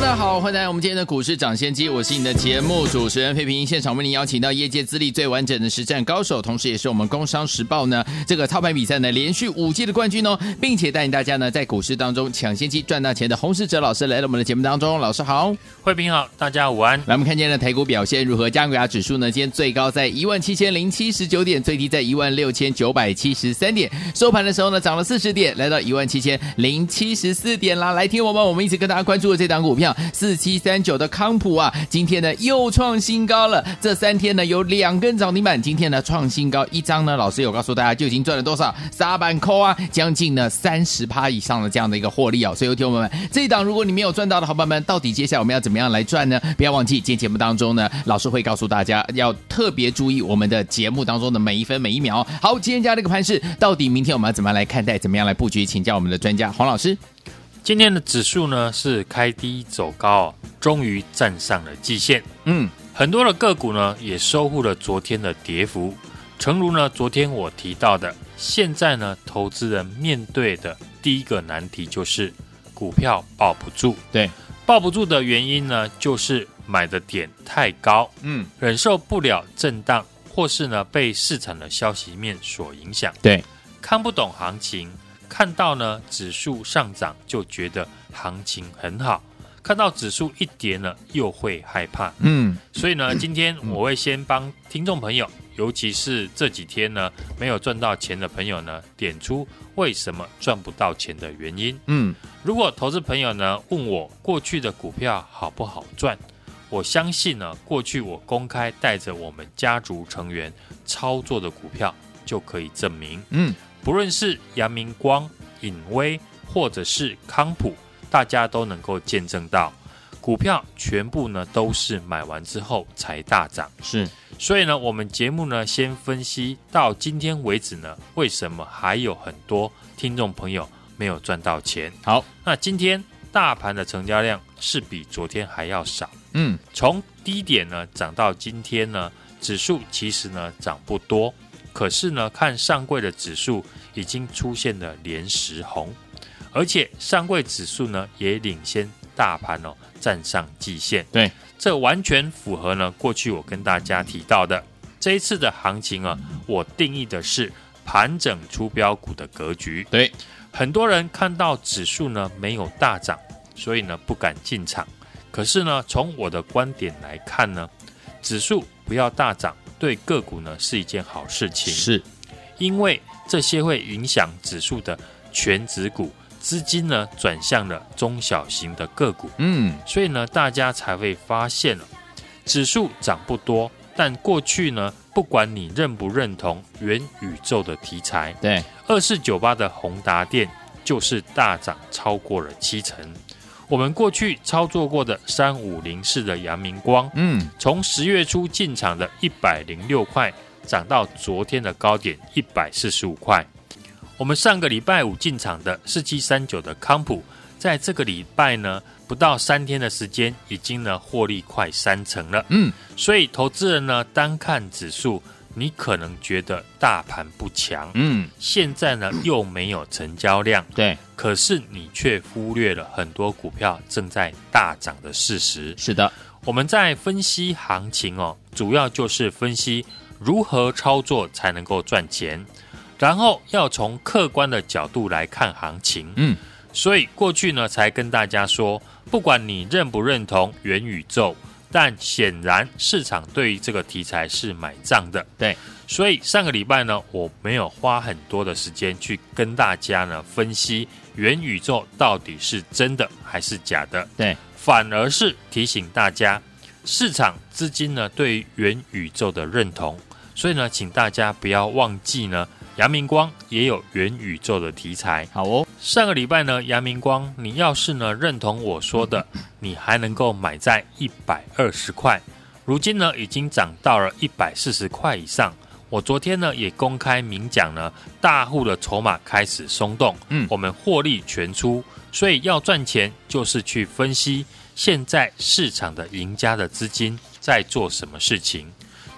大家好，欢迎来到我们今天的股市抢先机，我是你的节目主持人费平。现场为您邀请到业界资历最完整的实战高手，同时也是我们工商时报呢 这个操盘比赛呢连续五季的冠军哦，并且带领大家呢在股市当中抢先机赚大钱的洪世哲老师来到我们的节目当中。老师好，费平好，大家午安。来，我们看今天的台股表现如何？加权指数呢，今天最高在一万七千零七十九点，最低在一万六千九百七十三点，收盘的时候呢涨了四十点，来到一万七千零七十四点啦。来听我们，我们一起跟大家关注的这档股票。四七三九的康普啊，今天呢又创新高了。这三天呢有两根涨停板，今天呢创新高，一张呢老师有告诉大家就已经赚了多少？沙板扣啊，将近呢三十趴以上的这样的一个获利啊、哦。所以，有听友们，这一档如果你没有赚到的好朋友们，到底接下来我们要怎么样来赚呢？不要忘记，今天节目当中呢，老师会告诉大家要特别注意我们的节目当中的每一分每一秒。好，今天加这个盘势，到底明天我们要怎么样来看待？怎么样来布局？请教我们的专家黄老师。今天的指数呢是开低走高，终于站上了季线。嗯，很多的个股呢也收复了昨天的跌幅。诚如呢昨天我提到的，现在呢投资人面对的第一个难题就是股票抱不住。对，抱不住的原因呢就是买的点太高，嗯，忍受不了震荡，或是呢被市场的消息面所影响。对，看不懂行情。看到呢指数上涨就觉得行情很好，看到指数一跌呢又会害怕。嗯，所以呢今天我会先帮听众朋友，尤其是这几天呢没有赚到钱的朋友呢，点出为什么赚不到钱的原因。嗯，如果投资朋友呢问我过去的股票好不好赚，我相信呢过去我公开带着我们家族成员操作的股票就可以证明。嗯。不论是阳明光、隐威，或者是康普，大家都能够见证到，股票全部呢都是买完之后才大涨。是，所以呢，我们节目呢先分析到今天为止呢，为什么还有很多听众朋友没有赚到钱？好，那今天大盘的成交量是比昨天还要少。嗯，从低点呢涨到今天呢，指数其实呢涨不多。可是呢，看上柜的指数已经出现了连十红，而且上柜指数呢也领先大盘哦，站上季线。对，这完全符合呢过去我跟大家提到的这一次的行情啊，我定义的是盘整出标股的格局。对，很多人看到指数呢没有大涨，所以呢不敢进场。可是呢，从我的观点来看呢，指数不要大涨。对个股呢是一件好事情，是。因为这些会影响指数的全指股资金呢转向了中小型的个股，嗯，所以呢大家才会发现了指数涨不多，但过去呢不管你认不认同元宇宙的题材，对，二四九八的宏达电就是大涨超过了七成。我们过去操作过的三五零四的阳明光，嗯，从十月初进场的一百零六块，涨到昨天的高点一百四十五块。我们上个礼拜五进场的四七三九的康普，在这个礼拜呢，不到三天的时间，已经呢获利快三成了。嗯，所以投资人呢，单看指数。你可能觉得大盘不强，嗯，现在呢又没有成交量，对，可是你却忽略了很多股票正在大涨的事实。是的，我们在分析行情哦，主要就是分析如何操作才能够赚钱，然后要从客观的角度来看行情，嗯，所以过去呢才跟大家说，不管你认不认同元宇宙。但显然市场对于这个题材是买账的，对，所以上个礼拜呢，我没有花很多的时间去跟大家呢分析元宇宙到底是真的还是假的，对，反而是提醒大家市场资金呢对于元宇宙的认同，所以呢，请大家不要忘记呢。阳明光也有元宇宙的题材，好哦。上个礼拜呢，阳明光，你要是呢认同我说的，你还能够买在一百二十块，如今呢已经涨到了一百四十块以上，我昨天呢也公开明讲呢，大户的筹码开始松动，嗯，我们获利全出，所以要赚钱就是去分析现在市场的赢家的资金在做什么事情，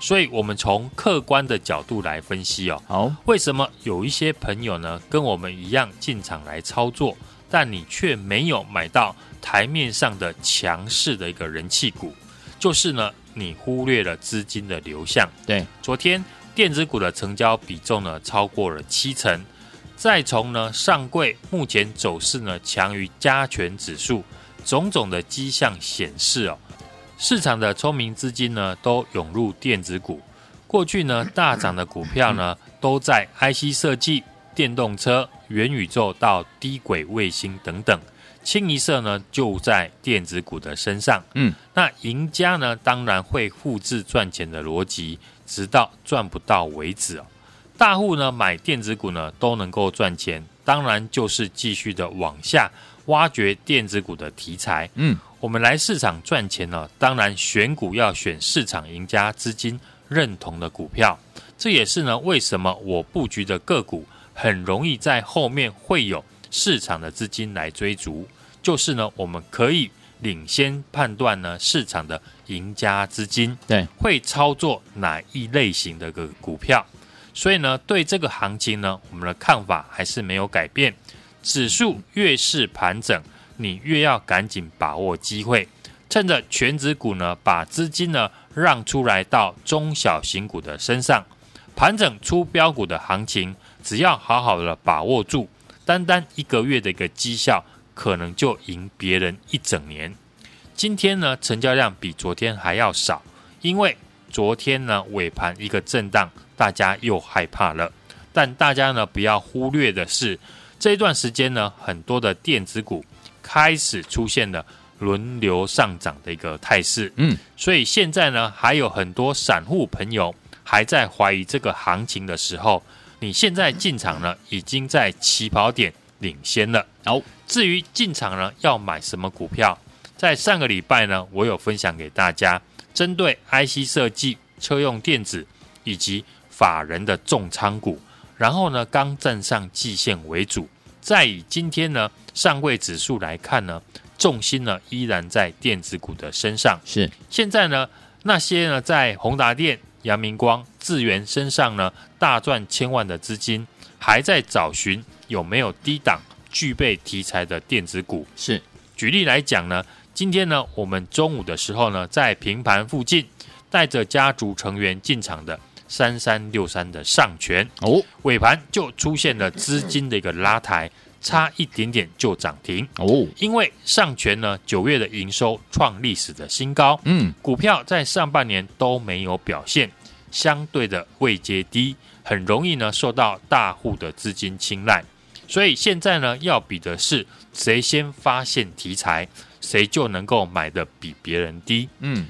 所以我们从客观的角度来分析哦，好，为什么有一些朋友呢跟我们一样进场来操作，但你却没有买到台面上的强势的一个人气股，就是呢你忽略了资金的流向，对，昨天。电子股的成交比重呢超过了七成，再从呢上柜目前走势呢强于加权指数，种种的迹象显示哦，市场的聪明资金呢都涌入电子股。过去呢大涨的股票呢都在 IC 设计、电动车、元宇宙到低轨卫星等等，清一色呢就在电子股的身上。嗯，那赢家呢当然会复制赚钱的逻辑。直到赚不到为止哦。大户呢买电子股呢都能够赚钱，当然就是继续的往下挖掘电子股的题材。嗯，我们来市场赚钱呢，当然选股要选市场赢家资金认同的股票。这也是呢为什么我布局的个股很容易在后面会有市场的资金来追逐，就是呢我们可以。领先判断呢，市场的赢家资金对会操作哪一类型的个股票，所以呢，对这个行情呢，我们的看法还是没有改变。指数越是盘整，你越要赶紧把握机会，趁着全指股呢把资金呢让出来到中小型股的身上，盘整出标股的行情，只要好好的把握住，单单一个月的一个绩效。可能就赢别人一整年。今天呢，成交量比昨天还要少，因为昨天呢尾盘一个震荡，大家又害怕了。但大家呢不要忽略的是，这一段时间呢，很多的电子股开始出现了轮流上涨的一个态势。嗯，所以现在呢，还有很多散户朋友还在怀疑这个行情的时候，你现在进场呢，已经在起跑点领先了。好。至于进场呢，要买什么股票？在上个礼拜呢，我有分享给大家，针对 IC 设计、车用电子以及法人的重仓股，然后呢，刚站上季线为主。再以今天呢，上柜指数来看呢，重心呢依然在电子股的身上。是现在呢，那些呢在宏达电、阳明光、智源身上呢大赚千万的资金，还在找寻有没有低档。具备题材的电子股是，举例来讲呢，今天呢，我们中午的时候呢，在平盘附近带着家族成员进场的三三六三的上权哦，尾盘就出现了资金的一个拉抬，差一点点就涨停哦。因为上权呢，九月的营收创历史的新高，嗯，股票在上半年都没有表现，相对的位阶低，很容易呢受到大户的资金青睐。所以现在呢，要比的是谁先发现题材，谁就能够买的比别人低。嗯，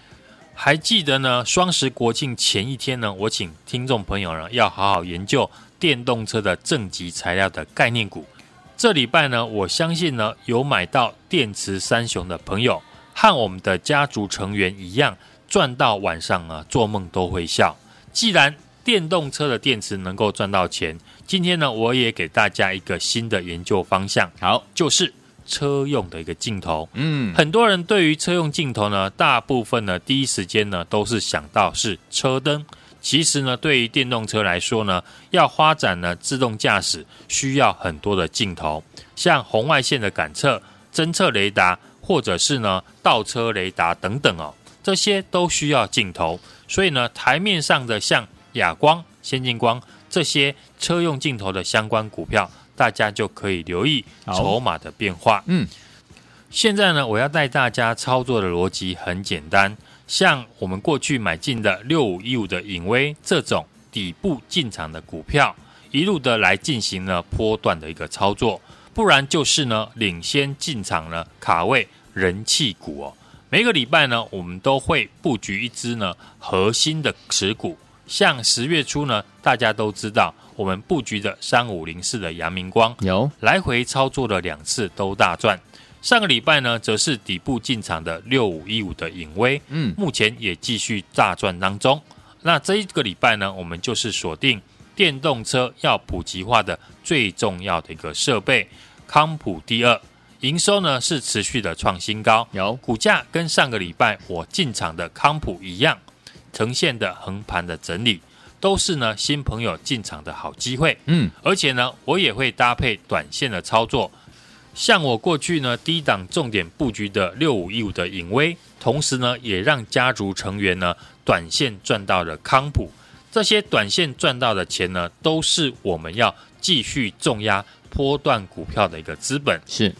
还记得呢，双十国庆前一天呢，我请听众朋友呢要好好研究电动车的正极材料的概念股。这礼拜呢，我相信呢，有买到电池三雄的朋友，和我们的家族成员一样，赚到晚上啊，做梦都会笑。既然电动车的电池能够赚到钱。今天呢，我也给大家一个新的研究方向，好，就是车用的一个镜头。嗯，很多人对于车用镜头呢，大部分呢，第一时间呢，都是想到是车灯。其实呢，对于电动车来说呢，要发展呢自动驾驶，需要很多的镜头，像红外线的感测、侦测雷达，或者是呢倒车雷达等等哦，这些都需要镜头。所以呢，台面上的像亚光、先进光。这些车用镜头的相关股票，大家就可以留意筹码的变化。嗯，现在呢，我要带大家操作的逻辑很简单，像我们过去买进的六五一五的影威这种底部进场的股票，一路的来进行了波段的一个操作，不然就是呢领先进场呢卡位人气股哦。每个礼拜呢，我们都会布局一支呢核心的持股。像十月初呢，大家都知道我们布局的三五零四的阳明光。有。来回操作了两次都大赚。上个礼拜呢，则是底部进场的六五一五的影威，嗯，目前也继续大赚当中。那这一个礼拜呢，我们就是锁定电动车要普及化的最重要的一个设备康普第二，营收呢是持续的创新高，有。股价跟上个礼拜我进场的康普一样，呈现的横盘的整理，都是呢新朋友进场的好机会。嗯，而且呢，我也会搭配短线的操作，像我过去呢低档重点布局的六五一五的影威，同时呢也让家族成员呢短线赚到了康普。这些短线赚到的钱呢，都是我们要继续重压波段股票的一个资本。是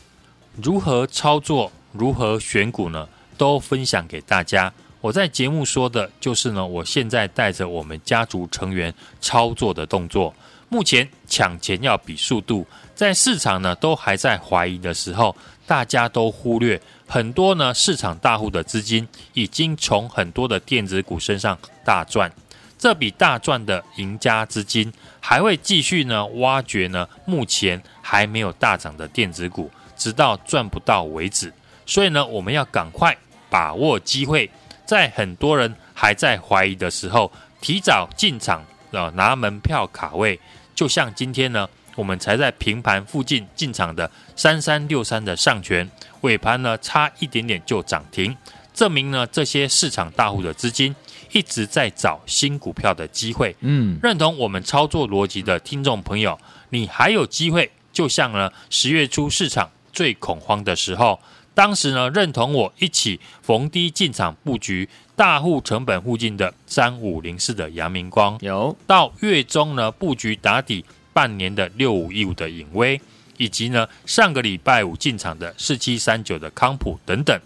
如何操作，如何选股呢？都分享给大家。我在节目说的就是呢，我现在带着我们家族成员操作的动作。目前抢钱要比速度，在市场呢都还在怀疑的时候，大家都忽略很多呢市场大户的资金已经从很多的电子股身上大赚。这笔大赚的赢家资金还会继续呢挖掘呢目前还没有大涨的电子股，直到赚不到为止。所以呢，我们要赶快把握机会，在很多人还在怀疑的时候，提早进场啊，拿门票卡位。就像今天呢，我们才在平盘附近进场的三三六三的上权，尾盘呢差一点点就涨停，证明呢这些市场大户的资金。一直在找新股票的机会，嗯，认同我们操作逻辑的听众朋友，你还有机会。就像呢，十月初市场最恐慌的时候，当时呢，认同我一起逢低进场布局大户成本附近的三五零四的阳明光，有到月中呢布局打底半年的六五一五的影威，以及呢上个礼拜五进场的四七三九的康普等等，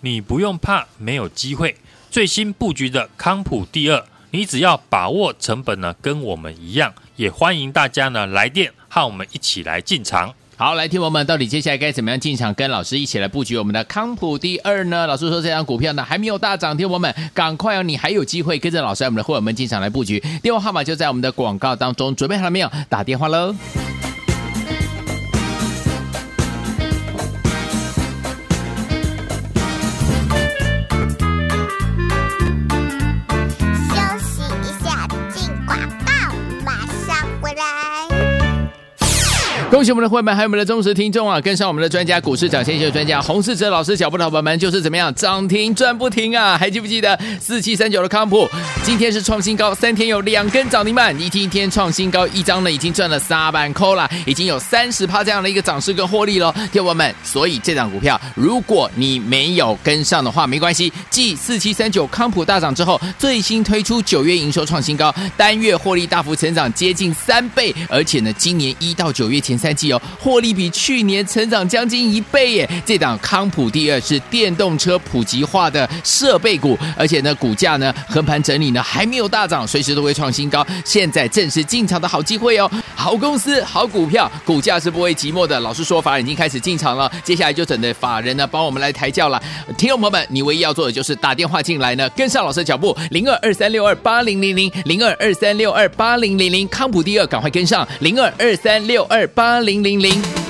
你不用怕没有机会。最新布局的康普第二，你只要把握成本呢，跟我们一样，也欢迎大家呢来电和我们一起来进场。好，来听我们到底接下来该怎么样进场，跟老师一起来布局我们的康普第二呢？老师说这张股票呢还没有大涨，听我们赶快哦，你还有机会跟着老师我们的会员们进场来布局。电话号码就在我们的广告当中，准备好了没有？打电话喽！恭喜我们的会员，还有我们的忠实听众啊！跟上我们的专家，股市涨先秀专家洪世哲老师脚步的伙伴们，就是怎么样涨停赚不停啊！还记不记得四七三九的康普，今天是创新高，三天有两根涨停板，一天一天创新高，一张呢已经赚了三万块了，已经有三十趴这样的一个涨势跟获利了，听友们。所以这档股票，如果你没有跟上的话，没关系。继四七三九康普大涨之后，最新推出九月营收创新高，单月获利大幅成长接近三倍，而且呢，今年一到九月前。三季哦，获利比去年成长将近一倍耶！这档康普第二是电动车普及化的设备股，而且呢，股价呢横盘整理呢还没有大涨，随时都会创新高。现在正是进场的好机会哦！好公司、好股票，股价是不会寂寞的。老师说法已经开始进场了，接下来就等着法人呢帮我们来抬轿了。听众朋友们，你唯一要做的就是打电话进来呢，跟上老师的脚步，零二二三六二八零零零零二二三六二八零零零，康普第二赶快跟上，零二二三六二八。八零零零。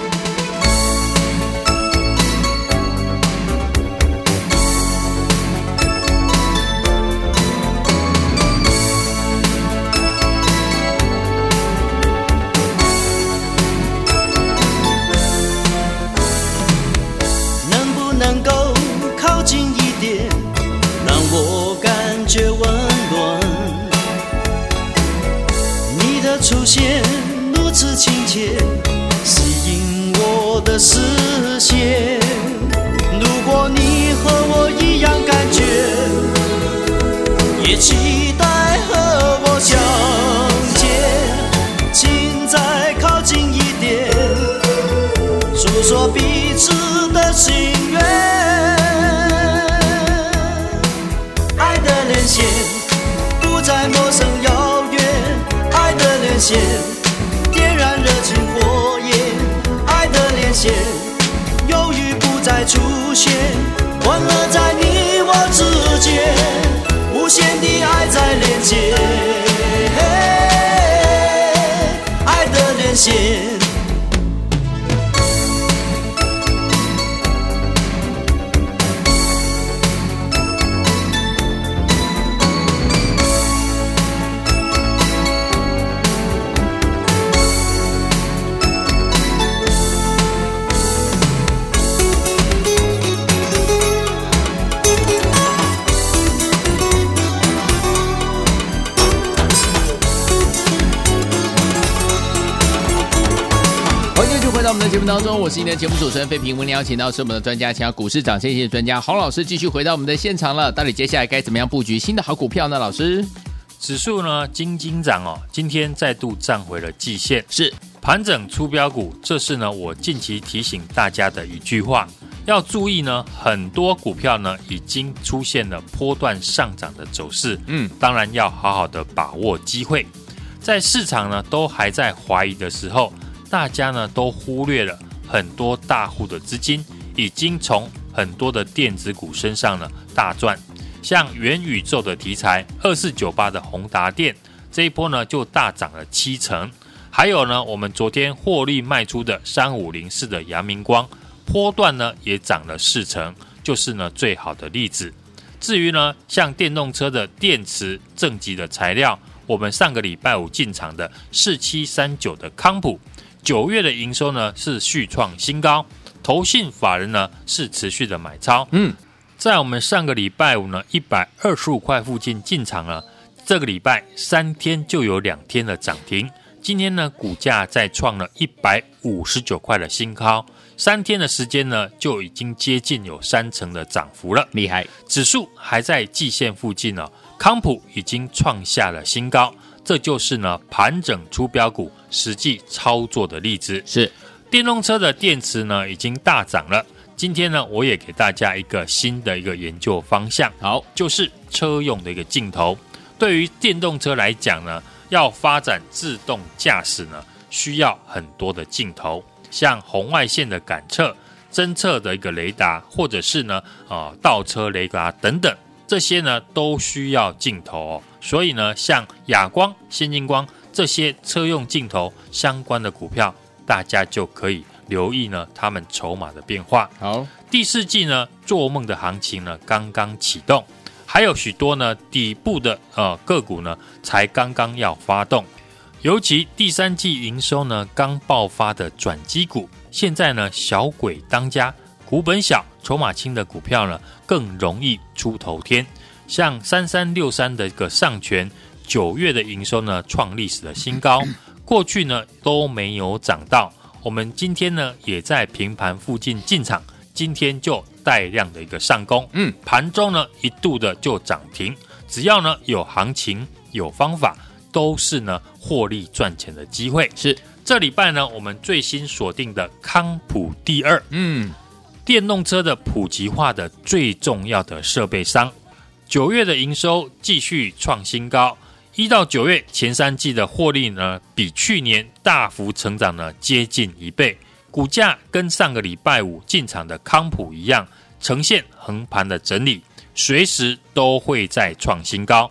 心愿爱的连线不再陌生遥远爱的连线点燃热情火焰爱的连线犹豫不再出现欢乐在你我之间无限的爱在连接爱的连线当中，我是你的节目主持人费平。为您邀请到是我们的专家，请到股市涨先的专家洪老师继续回到我们的现场了。到底接下来该怎么样布局新的好股票呢？老师，指数呢，金金涨哦，今天再度站回了季线，是盘整出标股。这是呢，我近期提醒大家的一句话，要注意呢，很多股票呢已经出现了波段上涨的走势。嗯，当然要好好的把握机会，在市场呢都还在怀疑的时候。大家呢都忽略了很多大户的资金已经从很多的电子股身上呢大赚，像元宇宙的题材二四九八的宏达电这一波呢就大涨了七成，还有呢我们昨天获利卖出的三五零四的阳明光波段呢也涨了四成，就是呢最好的例子。至于呢像电动车的电池正极的材料，我们上个礼拜五进场的四七三九的康普。九月的营收呢是续创新高，投信法人呢是持续的买超。嗯，在我们上个礼拜五呢一百二十五块附近进场了，这个礼拜三天就有两天的涨停。今天呢股价再创了一百五十九块的新高，三天的时间呢就已经接近有三成的涨幅了，厉害！指数还在季线附近呢，康普已经创下了新高。这就是呢盘整出标股实际操作的例子。是电动车的电池呢已经大涨了。今天呢我也给大家一个新的一个研究方向，好，就是车用的一个镜头。对于电动车来讲呢，要发展自动驾驶呢，需要很多的镜头，像红外线的感测、侦测的一个雷达，或者是呢啊倒车雷达等等。这些呢都需要镜头哦，所以呢，像亚光、先进光这些车用镜头相关的股票，大家就可以留意呢，他们筹码的变化。好，第四季呢，做梦的行情呢刚刚启动，还有许多呢底部的呃个股呢才刚刚要发动，尤其第三季营收呢刚爆发的转机股，现在呢小鬼当家。股本小、筹码轻的股票呢，更容易出头天。像三三六三的一个上权，九月的营收呢创历史的新高，过去呢都没有涨到。我们今天呢也在平盘附近进场，今天就带量的一个上攻。嗯，盘中呢一度的就涨停。只要呢有行情、有方法，都是呢获利赚钱的机会。是这礼拜呢，我们最新锁定的康普第二。嗯。电动车的普及化的最重要的设备商，九月的营收继续创新高，一到九月前三季的获利呢，比去年大幅成长了接近一倍，股价跟上个礼拜五进场的康普一样，呈现横盘的整理，随时都会再创新高，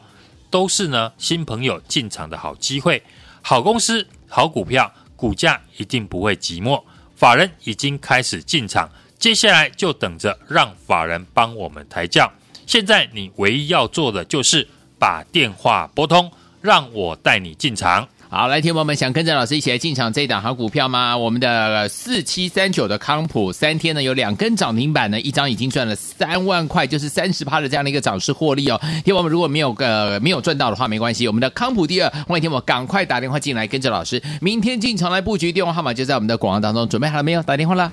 都是呢新朋友进场的好机会，好公司好股票，股价一定不会寂寞，法人已经开始进场。接下来就等着让法人帮我们抬轿。现在你唯一要做的就是把电话拨通，让我带你进场。好，来，听友们，想跟着老师一起来进场这一档好股票吗？我们的四七三九的康普，三天呢有两根涨停板呢，一张已经赚了三万块，就是三十趴的这样的一个涨势获利哦。听友们，如果没有呃没有赚到的话，没关系，我们的康普第二，欢迎听众赶快打电话进来，跟着老师明天进场来布局，电话号码就在我们的广告当中，准备好了没有？打电话了。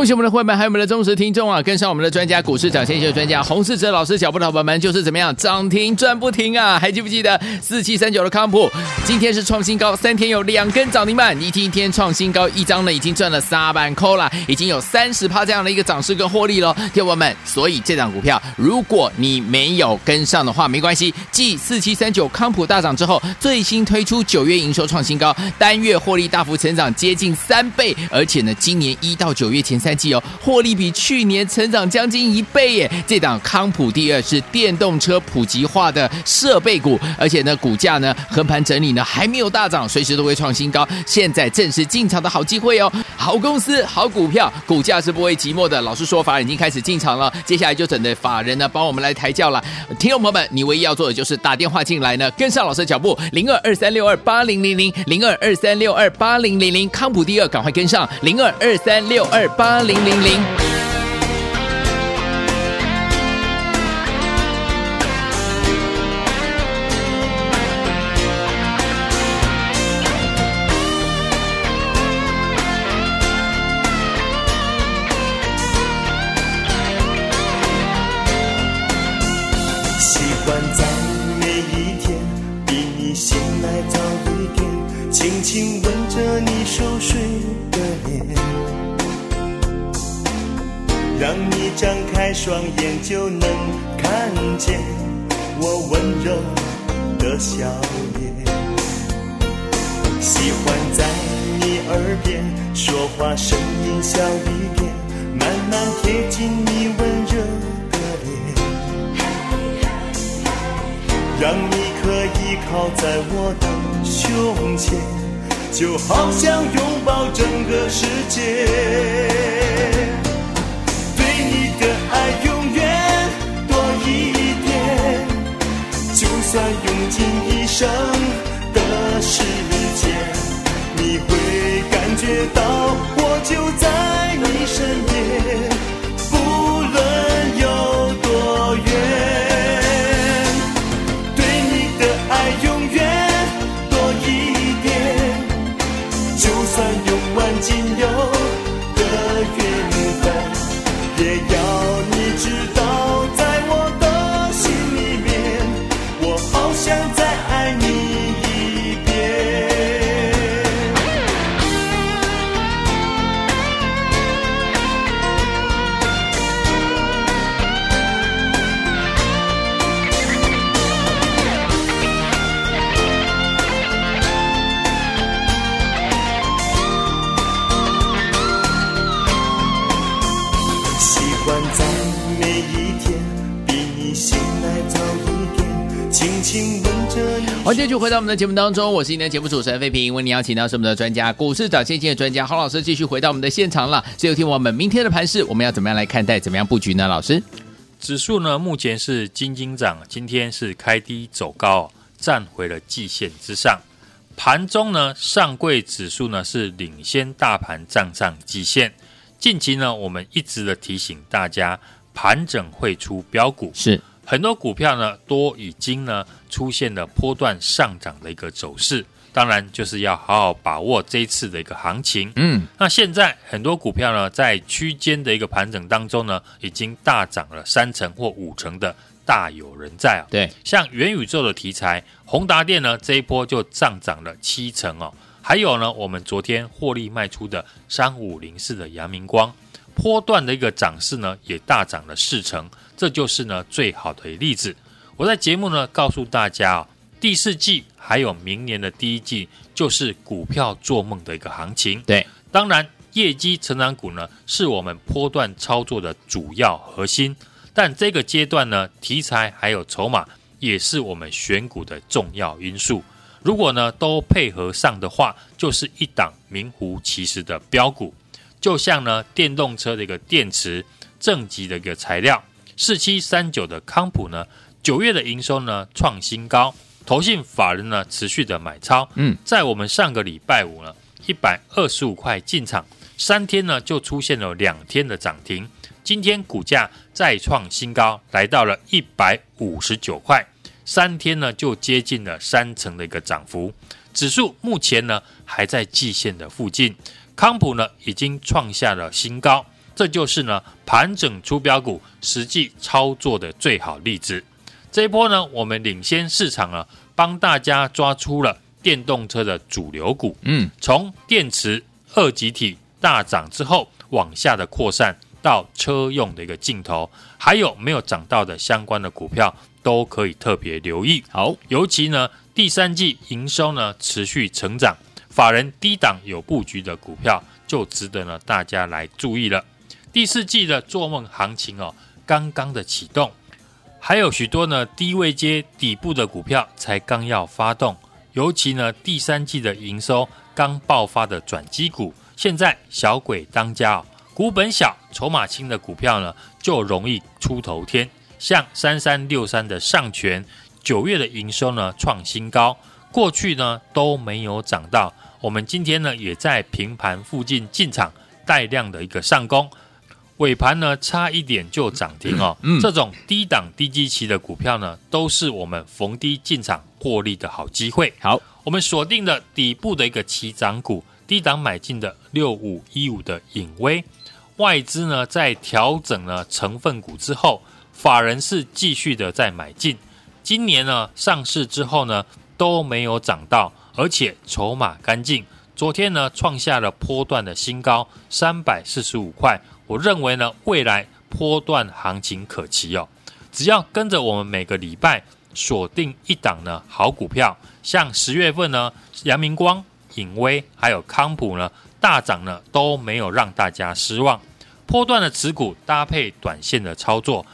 恭喜我们的会员，还有我们的忠实听众啊！跟上我们的专家，股市涨先秀专家洪世哲老师脚步的伙伴们，就是怎么样涨停赚不停啊！还记不记得四七三九的康普，今天是创新高，三天有两根涨停板，一天一天创新高，一张呢已经赚了三万扣了，已经有三十趴这样的一个涨势跟获利了，听友们。所以这档股票，如果你没有跟上的话，没关系。继四七三九康普大涨之后，最新推出九月营收创新高，单月获利大幅成长接近三倍，而且呢，今年一到九月前。三季哦，获利比去年成长将近一倍耶！这档康普第二是电动车普及化的设备股，而且呢，股价呢横盘整理呢，还没有大涨，随时都会创新高。现在正是进场的好机会哦！好公司、好股票，股价是不会寂寞的。老师说，法人已经开始进场了，接下来就等着法人呢帮我们来抬轿了。听众朋友们，你唯一要做的就是打电话进来呢，跟上老师的脚步，零二二三六二八零零零，零二二三六二八零零零，康普第二，赶快跟上，零二二三六二八。八零零零。让你张开双眼就能看见我温柔的笑脸。喜欢在你耳边说话，声音小一点，慢慢贴近你温热的脸，让你可以靠在我的胸前，就好像拥抱整个世界。永远多一点就算用尽一生的时间，你会感觉到我就在你身边，不论有多远。对你的爱续回到我们的节目当中，我是今天的节目主持人费平。为您邀请到是我们的专家，股市涨先机的专家郝老师，继续回到我们的现场了。所以，听我们明天的盘势，我们要怎么样来看待，怎么样布局呢？老师，指数呢目前是金金涨，今天是开低走高，站回了季线之上。盘中呢，上柜指数呢是领先大盘站上季线。近期呢，我们一直的提醒大家，盘整会出标股，是。很多股票呢，都已经呢出现了波段上涨的一个走势，当然就是要好好把握这一次的一个行情。嗯，那现在很多股票呢，在区间的一个盘整当中呢，已经大涨了三成或五成的，大有人在啊。对，像元宇宙的题材，宏达电呢这一波就上涨了七成哦。还有呢，我们昨天获利卖出的三五零四的阳明光，波段的一个涨势呢，也大涨了四成。这就是呢最好的例子。我在节目呢告诉大家啊，第四季还有明年的第一季，就是股票做梦的一个行情。对，当然业绩成长股呢是我们波段操作的主要核心，但这个阶段呢题材还有筹码也是我们选股的重要因素。如果呢都配合上的话，就是一档名副其实的标股。就像呢电动车的一个电池正极的一个材料。四七三九的康普呢，九月的营收呢创新高，投信法人呢持续的买超。嗯，在我们上个礼拜五呢，一百二十五块进场，三天呢就出现了两天的涨停。今天股价再创新高，来到了一百五十九块，三天呢就接近了三成的一个涨幅。指数目前呢还在季线的附近，康普呢已经创下了新高。这就是呢盘整出标股实际操作的最好例子。这一波呢，我们领先市场啊，帮大家抓出了电动车的主流股。嗯，从电池二极体大涨之后往下的扩散到车用的一个镜头，还有没有涨到的相关的股票都可以特别留意。好，尤其呢第三季营收呢持续成长，法人低档有布局的股票就值得呢大家来注意了。第四季的做梦行情哦，刚刚的启动，还有许多呢低位接底部的股票才刚要发动，尤其呢第三季的营收刚爆发的转机股，现在小鬼当家哦，股本小、筹码轻的股票呢就容易出头天，像三三六三的上诠，九月的营收呢创新高，过去呢都没有涨到，我们今天呢也在平盘附近进场带量的一个上攻。尾盘呢，差一点就涨停哦。嗯，这种低档低基期的股票呢，都是我们逢低进场获利的好机会。好，我们锁定的底部的一个起涨股，低档买进的六五一五的影威，外资呢在调整了成分股之后，法人是继续的在买进。今年呢上市之后呢都没有涨到，而且筹码干净。昨天呢创下了波段的新高，三百四十五块。我认为呢，未来波段行情可期哦。只要跟着我们每个礼拜锁定一档呢好股票，像十月份呢，阳明光、影威还有康普呢大涨呢，都没有让大家失望。波段的持股搭配短线的操作，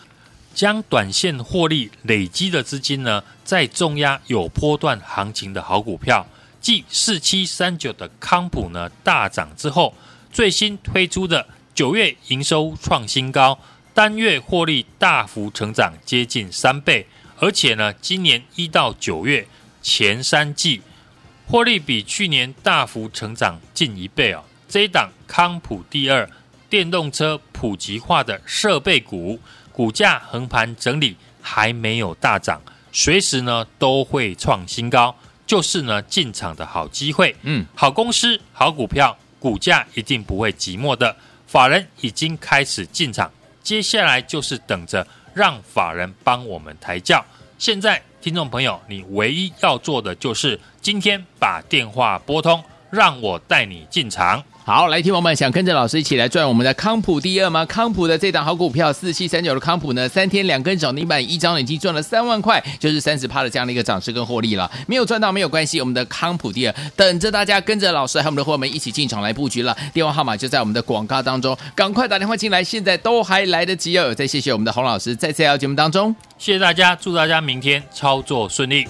将短线获利累积的资金呢，再重压有波段行情的好股票。继四七三九的康普呢大涨之后，最新推出的九月营收创新高，单月获利大幅成长接近三倍，而且呢，今年一到九月前三季获利比去年大幅成长近一倍哦。这一档康普第二电动车普及化的设备股，股价横盘整理还没有大涨，随时呢都会创新高。就是呢，进场的好机会，嗯，好公司、好股票，股价一定不会寂寞的。法人已经开始进场，接下来就是等着让法人帮我们抬轿。现在，听众朋友，你唯一要做的就是今天把电话拨通，让我带你进场。好，来，听友们，想跟着老师一起来赚我们的康普第二吗？康普的这档好股票四七三九的康普呢，三天两根涨停板，一张已经赚了三万块，就是三十趴的这样的一个涨势跟获利了。没有赚到没有关系，我们的康普第二等着大家跟着老师还有我们的伙伴们一起进场来布局了。电话号码就在我们的广告当中，赶快打电话进来，现在都还来得及哦。再谢谢我们的洪老师，在这条节目当中，谢谢大家，祝大家明天操作顺利。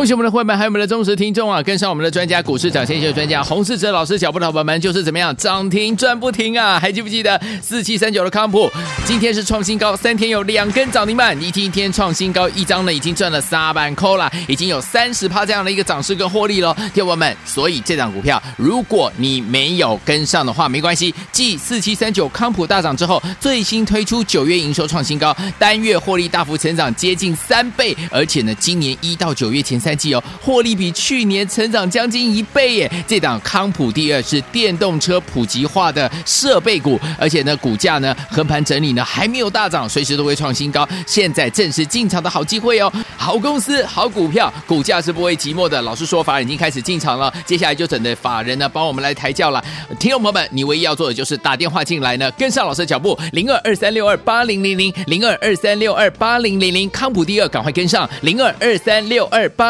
恭喜我们的会员，还有我们的忠实听众啊！跟上我们的专家，股市涨先秀专家洪世哲老师脚步的伙伴们，就是怎么样涨停赚不停啊！还记不记得四七三九的康普，今天是创新高，三天有两根涨停板，一天一天创新高，一张呢已经赚了三万块了，已经有三十趴这样的一个涨势跟获利了，听友们。所以这档股票，如果你没有跟上的话，没关系。继四七三九康普大涨之后，最新推出九月营收创新高，单月获利大幅成长接近三倍，而且呢，今年一到九月前。三季哦，获利比去年成长将近一倍耶！这档康普第二是电动车普及化的设备股，而且呢，股价呢横盘整理呢还没有大涨，随时都会创新高。现在正是进场的好机会哦！好公司、好股票，股价是不会寂寞的。老师说，法已经开始进场了，接下来就等着法人呢帮我们来抬轿了。听众朋友们，你唯一要做的就是打电话进来呢，跟上老师的脚步，零二二三六二八零零零零二二三六二八零零零，康普第二，赶快跟上零二二三六二八。